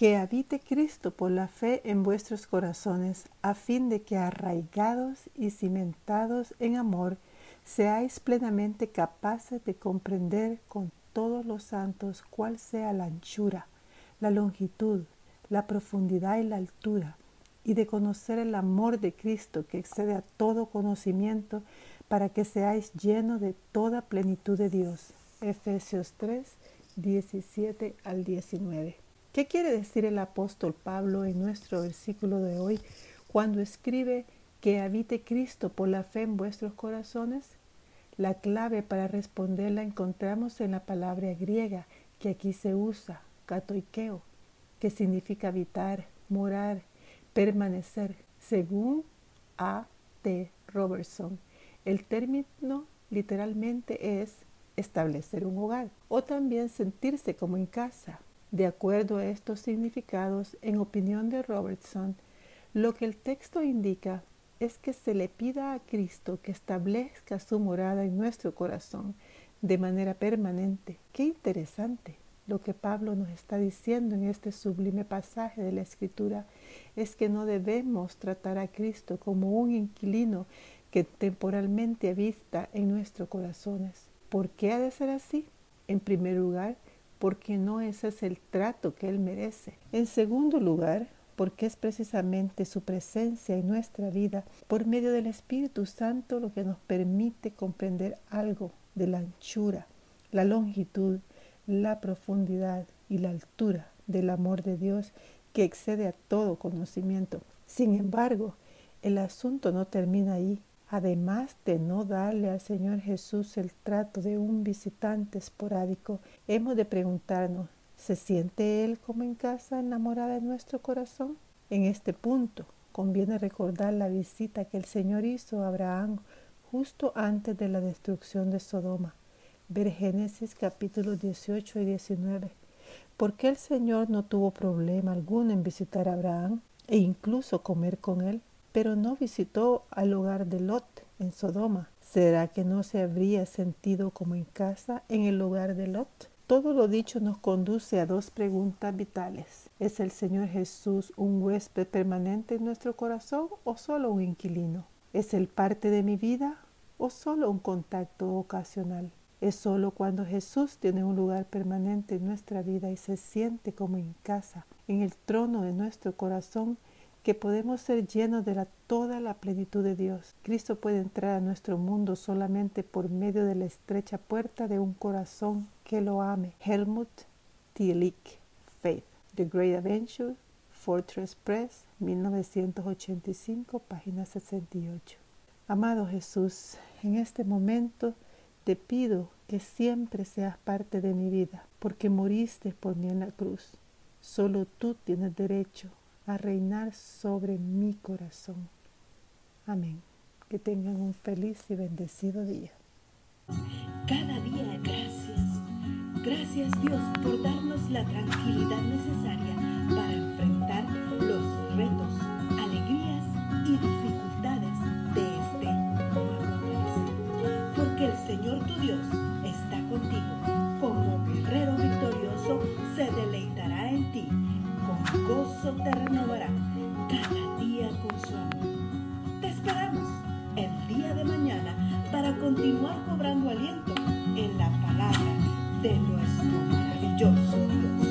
que habite Cristo por la fe en vuestros corazones, a fin de que arraigados y cimentados en amor, seáis plenamente capaces de comprender con todos los santos cuál sea la anchura, la longitud, la profundidad y la altura, y de conocer el amor de Cristo que excede a todo conocimiento, para que seáis llenos de toda plenitud de Dios. Efesios 3, 17 al 19. ¿Qué quiere decir el apóstol Pablo en nuestro versículo de hoy cuando escribe que habite Cristo por la fe en vuestros corazones? La clave para responder la encontramos en la palabra griega que aquí se usa, katoikeo, que significa habitar, morar, permanecer, según A. T. Robertson. El término literalmente es establecer un hogar o también sentirse como en casa, de acuerdo a estos significados, en opinión de Robertson, lo que el texto indica es que se le pida a Cristo que establezca su morada en nuestro corazón de manera permanente. Qué interesante. Lo que Pablo nos está diciendo en este sublime pasaje de la Escritura es que no debemos tratar a Cristo como un inquilino que temporalmente habita en nuestros corazones. ¿Por qué ha de ser así? En primer lugar, porque no ese es el trato que Él merece. En segundo lugar, porque es precisamente su presencia en nuestra vida por medio del Espíritu Santo lo que nos permite comprender algo de la anchura, la longitud, la profundidad y la altura del amor de Dios que excede a todo conocimiento. Sin embargo, el asunto no termina ahí además de no darle al Señor Jesús el trato de un visitante esporádico, hemos de preguntarnos, ¿se siente Él como en casa enamorada de nuestro corazón? En este punto conviene recordar la visita que el Señor hizo a Abraham justo antes de la destrucción de Sodoma. Ver Génesis capítulos 18 y 19. ¿Por qué el Señor no tuvo problema alguno en visitar a Abraham e incluso comer con él? Pero no visitó al hogar de Lot en Sodoma. ¿Será que no se habría sentido como en casa en el hogar de Lot? Todo lo dicho nos conduce a dos preguntas vitales. ¿Es el Señor Jesús un huésped permanente en nuestro corazón o solo un inquilino? ¿Es Él parte de mi vida o solo un contacto ocasional? Es solo cuando Jesús tiene un lugar permanente en nuestra vida y se siente como en casa, en el trono de nuestro corazón, que podemos ser llenos de toda la plenitud de Dios. Cristo puede entrar a nuestro mundo solamente por medio de la estrecha puerta de un corazón que lo ame. Helmut Tillich, Faith, The Great Adventure, Fortress Press, 1985, página 68. Amado Jesús, en este momento te pido que siempre seas parte de mi vida, porque moriste por mí en la cruz. Solo tú tienes derecho a reinar sobre mi corazón. Amén. Que tengan un feliz y bendecido día. Cada día gracias. Gracias Dios por darnos la tranquilidad necesaria para enfrentar los retos, alegrías y dificultades de este nuevo. Porque el Señor tu Dios está contigo. Como guerrero victorioso se deleitará en ti gozo te renovará cada día con su amor. Te esperamos el día de mañana para continuar cobrando aliento en la palabra de nuestro maravilloso Dios.